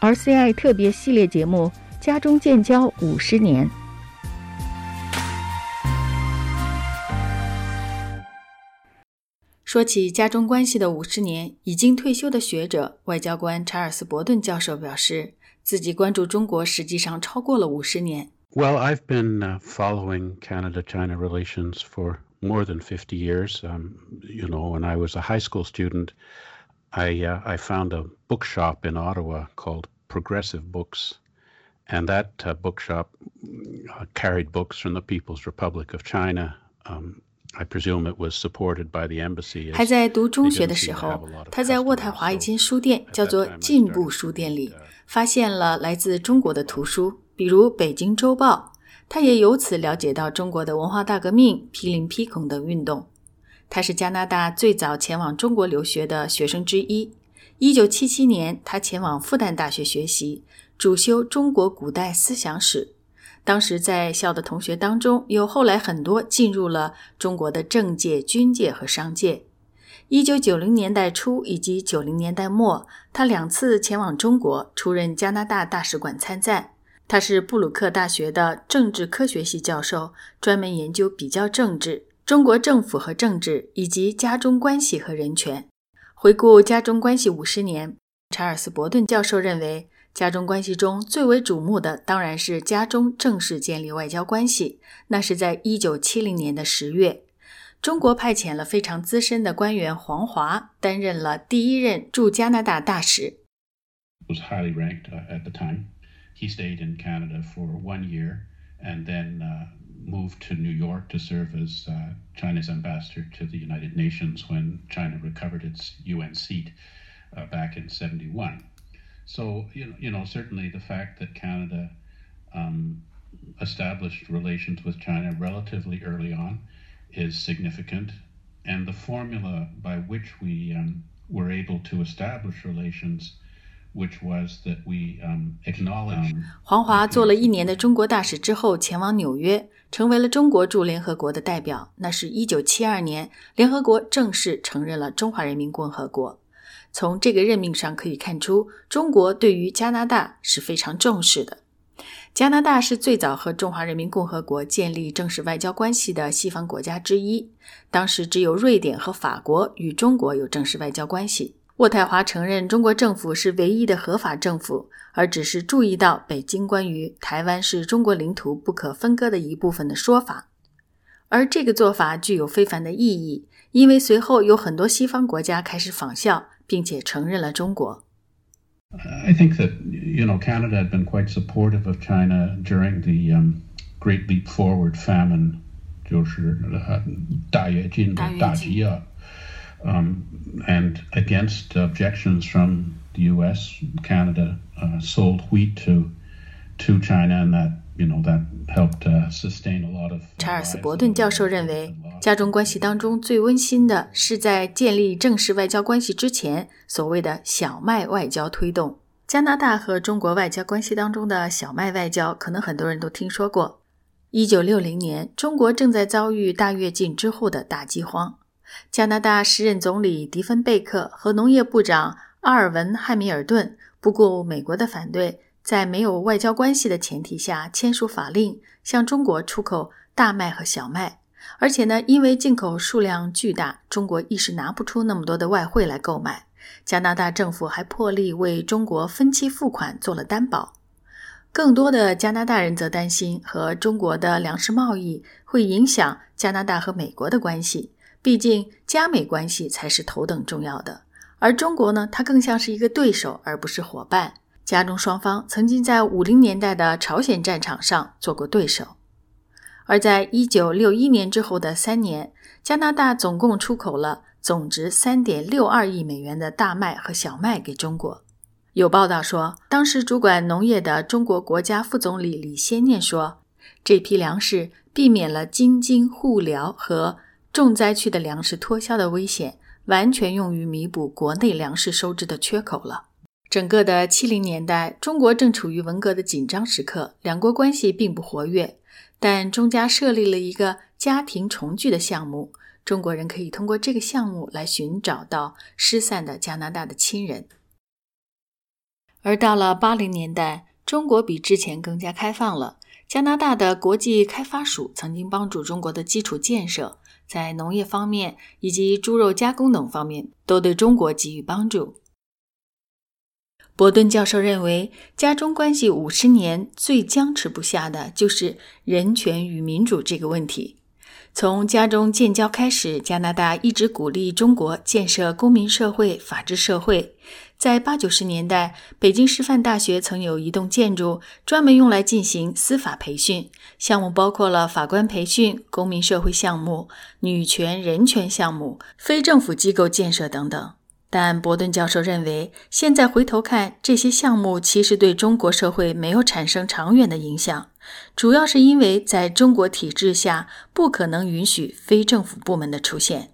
RCI 特别系列节目《家中建交五十年》。说起家中关系的五十年，已经退休的学者、外交官查尔斯·伯顿教授表示，自己关注中国实际上超过了五十年。Well, I've been following Canada-China relations for more than 50 years. Um, you know, when I was a high school student, I uh, I found a bookshop in Ottawa called Progressive Books, and that uh, bookshop uh, carried books from the People's Republic of China. Um, I presume it was supported by the embassy. 还在读中学的时候，他在渥太华一间书店，叫做进步书店里，发现了来自中国的图书，比如《北京周报》。他也由此了解到中国的文化大革命、批林批孔等运动。他是加拿大最早前往中国留学的学生之一。一九七七年，他前往复旦大学学习，主修中国古代思想史。当时在校的同学当中，有后来很多进入了中国的政界、军界和商界。一九九零年代初以及九零年代末，他两次前往中国，出任加拿大大使馆参赞。他是布鲁克大学的政治科学系教授，专门研究比较政治。中国政府和政治，以及家中关系和人权。回顾家中关系五十年，查尔斯·伯顿教授认为，家中关系中最为瞩目的当然是家中正式建立外交关系。那是在一九七零年的十月，中国派遣了非常资深的官员黄华担任了第一任驻加拿大大使。Was highly ranked at the time. He stayed in Canada for one year and then. Moved to New York to serve as uh, China's ambassador to the United Nations when China recovered its UN seat uh, back in 71. So, you know, you know, certainly the fact that Canada um, established relations with China relatively early on is significant. And the formula by which we um, were able to establish relations which was that we acknowledge 黄华做了一年的中国大使之后，前往纽约，成为了中国驻联合国的代表。那是一九七二年，联合国正式承认了中华人民共和国。从这个任命上可以看出，中国对于加拿大是非常重视的。加拿大是最早和中华人民共和国建立正式外交关系的西方国家之一。当时只有瑞典和法国与中国有正式外交关系。渥太华承认中国政府是唯一的合法政府，而只是注意到北京关于台湾是中国领土不可分割的一部分的说法，而这个做法具有非凡的意义，因为随后有很多西方国家开始仿效，并且承认了中国。I think that you know Canada had been quite supportive of China during the um, Great Leap Forward famine，就是大跃进的大饥饿。Um, and against objections from the U.S., Canada uh, sold wheat to to China, and that you know that helped uh, sustain a lot of. 查尔斯·伯顿教授认为，家中关系当中最温馨的是在建立正式外交关系之前，所谓的小麦外交推动。加拿大和中国外交关系当中的小麦外交，可能很多人都听说过。一九六零年，中国正在遭遇大跃进之后的大饥荒。加拿大时任总理迪芬贝克和农业部长阿尔文汉密尔顿不顾美国的反对，在没有外交关系的前提下签署法令，向中国出口大麦和小麦。而且呢，因为进口数量巨大，中国一时拿不出那么多的外汇来购买。加拿大政府还破例为中国分期付款做了担保。更多的加拿大人则担心和中国的粮食贸易会影响加拿大和美国的关系。毕竟，加美关系才是头等重要的，而中国呢，它更像是一个对手，而不是伙伴。加中双方曾经在五零年代的朝鲜战场上做过对手，而在一九六一年之后的三年，加拿大总共出口了总值三点六二亿美元的大麦和小麦给中国。有报道说，当时主管农业的中国国家副总理李先念说，这批粮食避免了京津互辽和。重灾区的粮食脱销的危险，完全用于弥补国内粮食收支的缺口了。整个的七零年代，中国正处于文革的紧张时刻，两国关系并不活跃。但中加设立了一个家庭重聚的项目，中国人可以通过这个项目来寻找到失散的加拿大的亲人。而到了八零年代，中国比之前更加开放了。加拿大的国际开发署曾经帮助中国的基础建设，在农业方面以及猪肉加工等方面都对中国给予帮助。伯顿教授认为，加中关系五十年最僵持不下的就是人权与民主这个问题。从加中建交开始，加拿大一直鼓励中国建设公民社会、法治社会。在八九十年代，北京师范大学曾有一栋建筑专门用来进行司法培训，项目包括了法官培训、公民社会项目、女权人权项目、非政府机构建设等等。但伯顿教授认为，现在回头看，这些项目其实对中国社会没有产生长远的影响。主要是因为在中国体制下，不可能允许非政府部门的出现。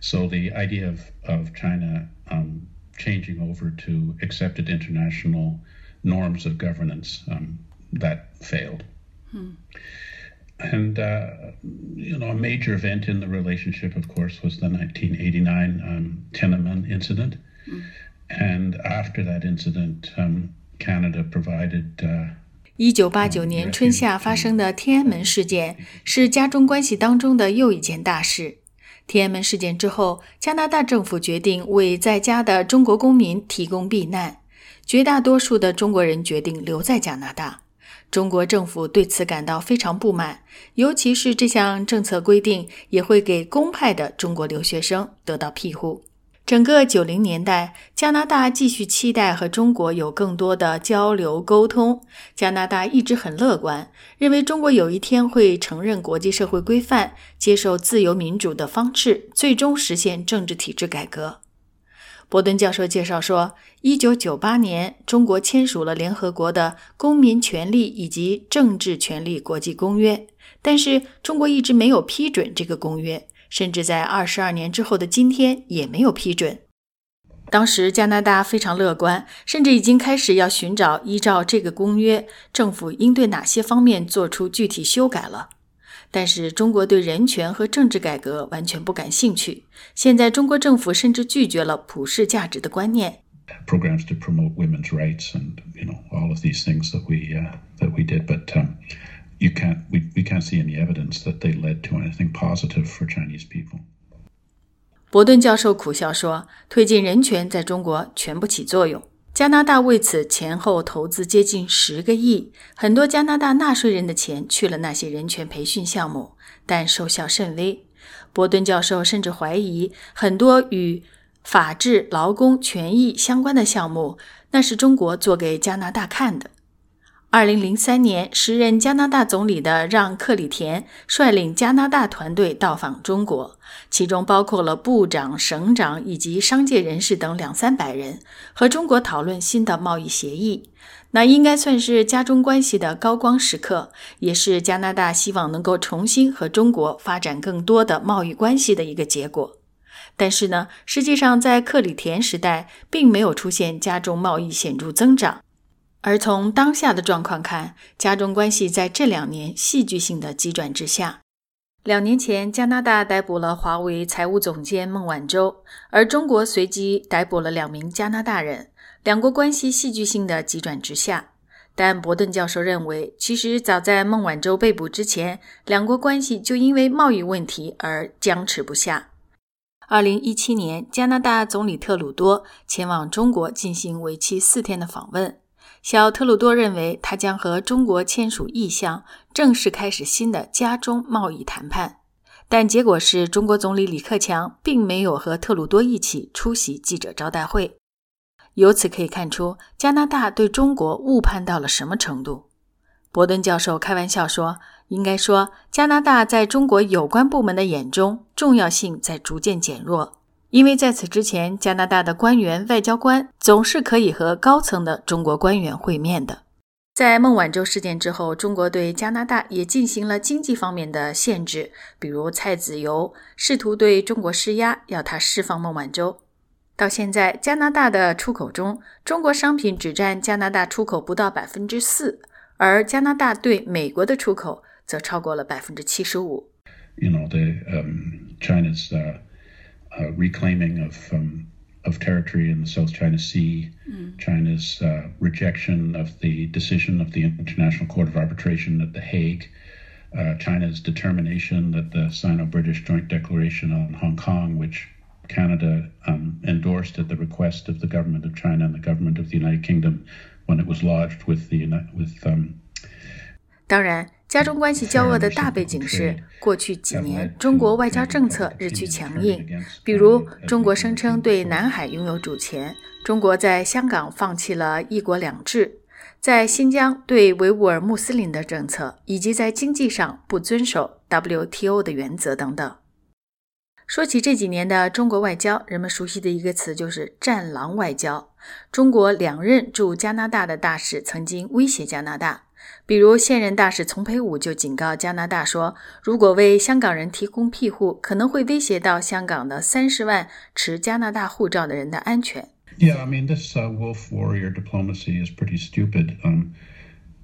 So the idea of of China um changing over to accepted international norms of governance um that failed. And uh, you know, a major event in the relationship, of course, was the 1989 um, Tiananmen incident. And after that incident, um, Canada provided. Uh, 一九八九年春夏发生的天安门事件是加中关系当中的又一件大事。天安门事件之后，加拿大政府决定为在家的中国公民提供避难，绝大多数的中国人决定留在加拿大。中国政府对此感到非常不满，尤其是这项政策规定也会给公派的中国留学生得到庇护。整个九零年代，加拿大继续期待和中国有更多的交流沟通。加拿大一直很乐观，认为中国有一天会承认国际社会规范，接受自由民主的方式，最终实现政治体制改革。伯顿教授介绍说，一九九八年，中国签署了联合国的公民权利以及政治权利国际公约，但是中国一直没有批准这个公约。甚至在二十二年之后的今天也没有批准。当时加拿大非常乐观，甚至已经开始要寻找依照这个公约，政府应对哪些方面做出具体修改了。但是中国对人权和政治改革完全不感兴趣。现在中国政府甚至拒绝了普世价值的观念。programs to promote women's rights and you know all of these things that we uh, that we did, but um, you can't we, we can't see any evidence that they led to anything positive for Chinese people. 伯顿教授苦笑说：“推进人权在中国全不起作用。加拿大为此前后投资接近十个亿，很多加拿大纳税人的钱去了那些人权培训项目，但收效甚微。伯顿教授甚至怀疑，很多与法治、劳工权益相关的项目，那是中国做给加拿大看的。”二零零三年，时任加拿大总理的让·克里田率领加拿大团队到访中国，其中包括了部长、省长以及商界人士等两三百人，和中国讨论新的贸易协议。那应该算是加中关系的高光时刻，也是加拿大希望能够重新和中国发展更多的贸易关系的一个结果。但是呢，实际上在克里田时代，并没有出现加中贸易显著增长。而从当下的状况看，加中关系在这两年戏剧性的急转直下。两年前，加拿大逮捕了华为财务总监孟晚舟，而中国随即逮捕了两名加拿大人，两国关系戏剧性的急转直下。但伯顿教授认为，其实早在孟晚舟被捕之前，两国关系就因为贸易问题而僵持不下。二零一七年，加拿大总理特鲁多前往中国进行为期四天的访问。小特鲁多认为，他将和中国签署意向，正式开始新的加中贸易谈判。但结果是，中国总理李克强并没有和特鲁多一起出席记者招待会。由此可以看出，加拿大对中国误判到了什么程度。伯顿教授开玩笑说：“应该说，加拿大在中国有关部门的眼中，重要性在逐渐减弱。”因为在此之前，加拿大的官员、外交官总是可以和高层的中国官员会面的。在孟晚舟事件之后，中国对加拿大也进行了经济方面的限制，比如菜籽油，试图对中国施压，要他释放孟晚舟。到现在，加拿大的出口中，中国商品只占加拿大出口不到百分之四，而加拿大对美国的出口则超过了百分之七十五。You know the um China's uh. Uh, reclaiming of um, of territory in the South China Sea, mm. China's uh, rejection of the decision of the International Court of Arbitration at The Hague, uh, China's determination that the Sino British Joint Declaration on Hong Kong, which Canada um, endorsed at the request of the government of China and the government of the United Kingdom when it was lodged with the with um, 当然，加中关系交恶的大背景是，过去几年中国外交政策日趋强硬。比如，中国声称对南海拥有主权；中国在香港放弃了一国两制；在新疆对维吾尔穆斯林的政策，以及在经济上不遵守 WTO 的原则等等。说起这几年的中国外交，人们熟悉的一个词就是“战狼外交”。中国两任驻加拿大的大使曾经威胁加拿大。比如，现任大使丛培武就警告加拿大说，如果为香港人提供庇护，可能会威胁到香港的三十万持加拿大护照的人的安全。Yeah, I mean, this wolf warrior diplomacy is pretty stupid, um,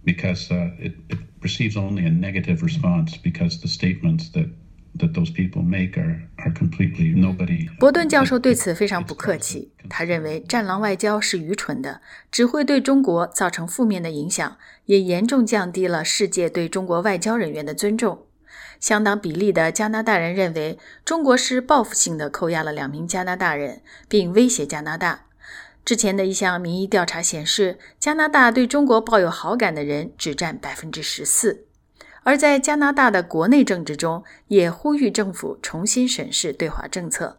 because it it receives only a negative response because the statements that. Those people make are completely nobody 伯顿教授对此非常不客气，他认为“战狼外交”是愚蠢的，只会对中国造成负面的影响，也严重降低了世界对中国外交人员的尊重。相当比例的加拿大人认为，中国是报复性的扣押了两名加拿大人，并威胁加拿大。之前的一项民意调查显示，加拿大对中国抱有好感的人只占百分之十四。而在加拿大的国内政治中，也呼吁政府重新审视对华政策。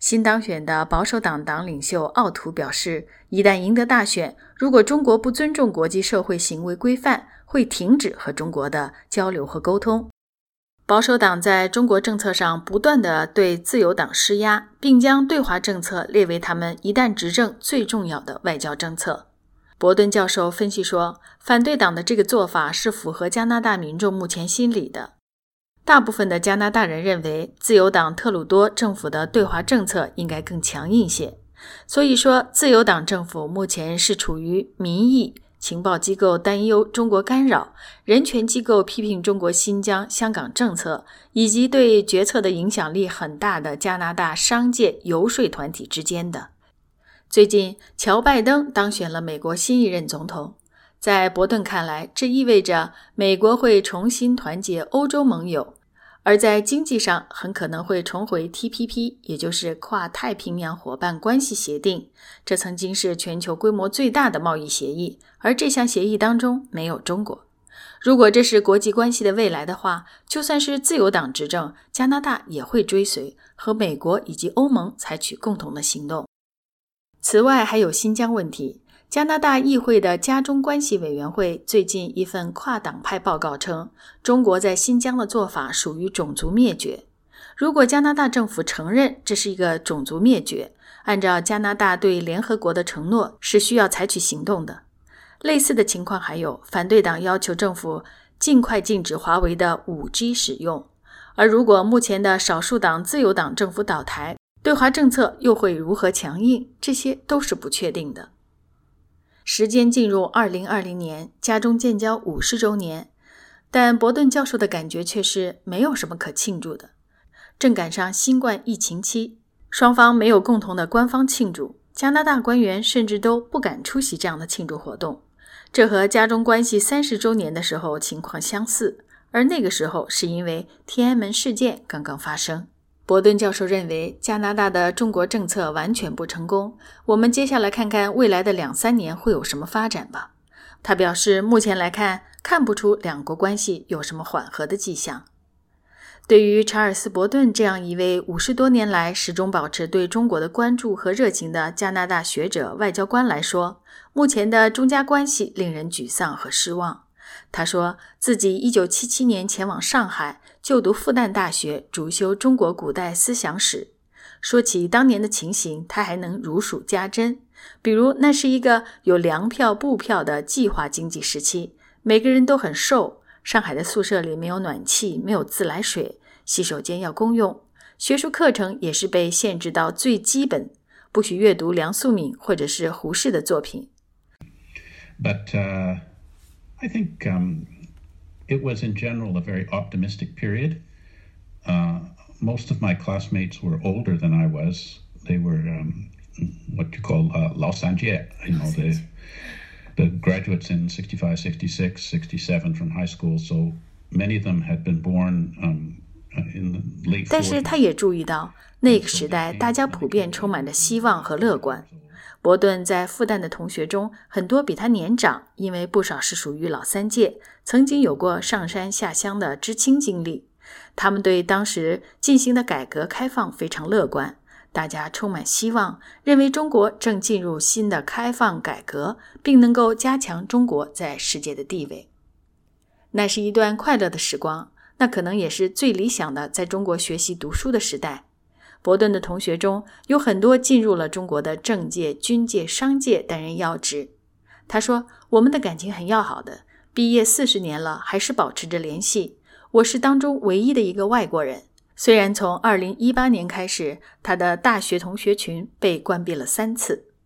新当选的保守党党领袖奥图表示，一旦赢得大选，如果中国不尊重国际社会行为规范，会停止和中国的交流和沟通。保守党在中国政策上不断地对自由党施压，并将对华政策列为他们一旦执政最重要的外交政策。伯顿教授分析说，反对党的这个做法是符合加拿大民众目前心理的。大部分的加拿大人认为，自由党特鲁多政府的对华政策应该更强硬些。所以说，自由党政府目前是处于民意、情报机构担忧中国干扰、人权机构批评中国新疆、香港政策，以及对决策的影响力很大的加拿大商界游说团体之间的。最近，乔·拜登当选了美国新一任总统。在伯顿看来，这意味着美国会重新团结欧洲盟友，而在经济上很可能会重回 TPP，也就是跨太平洋伙伴关系协定。这曾经是全球规模最大的贸易协议，而这项协议当中没有中国。如果这是国际关系的未来的话，就算是自由党执政，加拿大也会追随和美国以及欧盟采取共同的行动。此外，还有新疆问题。加拿大议会的加中关系委员会最近一份跨党派报告称，中国在新疆的做法属于种族灭绝。如果加拿大政府承认这是一个种族灭绝，按照加拿大对联合国的承诺，是需要采取行动的。类似的情况还有，反对党要求政府尽快禁止华为的 5G 使用。而如果目前的少数党自由党政府倒台，对华政策又会如何强硬？这些都是不确定的。时间进入二零二零年，加中建交五十周年，但伯顿教授的感觉却是没有什么可庆祝的。正赶上新冠疫情期，双方没有共同的官方庆祝，加拿大官员甚至都不敢出席这样的庆祝活动。这和加中关系三十周年的时候情况相似，而那个时候是因为天安门事件刚刚发生。伯顿教授认为，加拿大的中国政策完全不成功。我们接下来看看未来的两三年会有什么发展吧。他表示，目前来看，看不出两国关系有什么缓和的迹象。对于查尔斯·伯顿这样一位五十多年来始终保持对中国的关注和热情的加拿大学者、外交官来说，目前的中加关系令人沮丧和失望。他说自己1977年前往上海就读复旦大学，主修中国古代思想史。说起当年的情形，他还能如数家珍。比如，那是一个有粮票、布票的计划经济时期，每个人都很瘦。上海的宿舍里没有暖气，没有自来水，洗手间要公用。学术课程也是被限制到最基本，不许阅读梁漱溟或者是胡适的作品。But I think um, it was in general a very optimistic period. Uh, most of my classmates were older than I was. They were um, what you call uh, Lao Sanjie, you know, the the graduates in 65, 66, 67 from high school. So many of them had been born um, in the late 但是他也注意到，那个时代大家普遍充满着希望和乐观。 伯顿在复旦的同学中，很多比他年长，因为不少是属于老三届，曾经有过上山下乡的知青经历。他们对当时进行的改革开放非常乐观。大家充满希望，认为中国正进入新的开放改革，并能够加强中国在世界的地位。那是一段快乐的时光，那可能也是最理想的在中国学习读书的时代。伯顿的同学中有很多进入了中国的政界、军界、商界担任要职。他说：“我们的感情很要好的，毕业四十年了，还是保持着联系。我是当中唯一的一个外国人。”虽然从二零一八年开始，他的大学同学群被关闭了三次。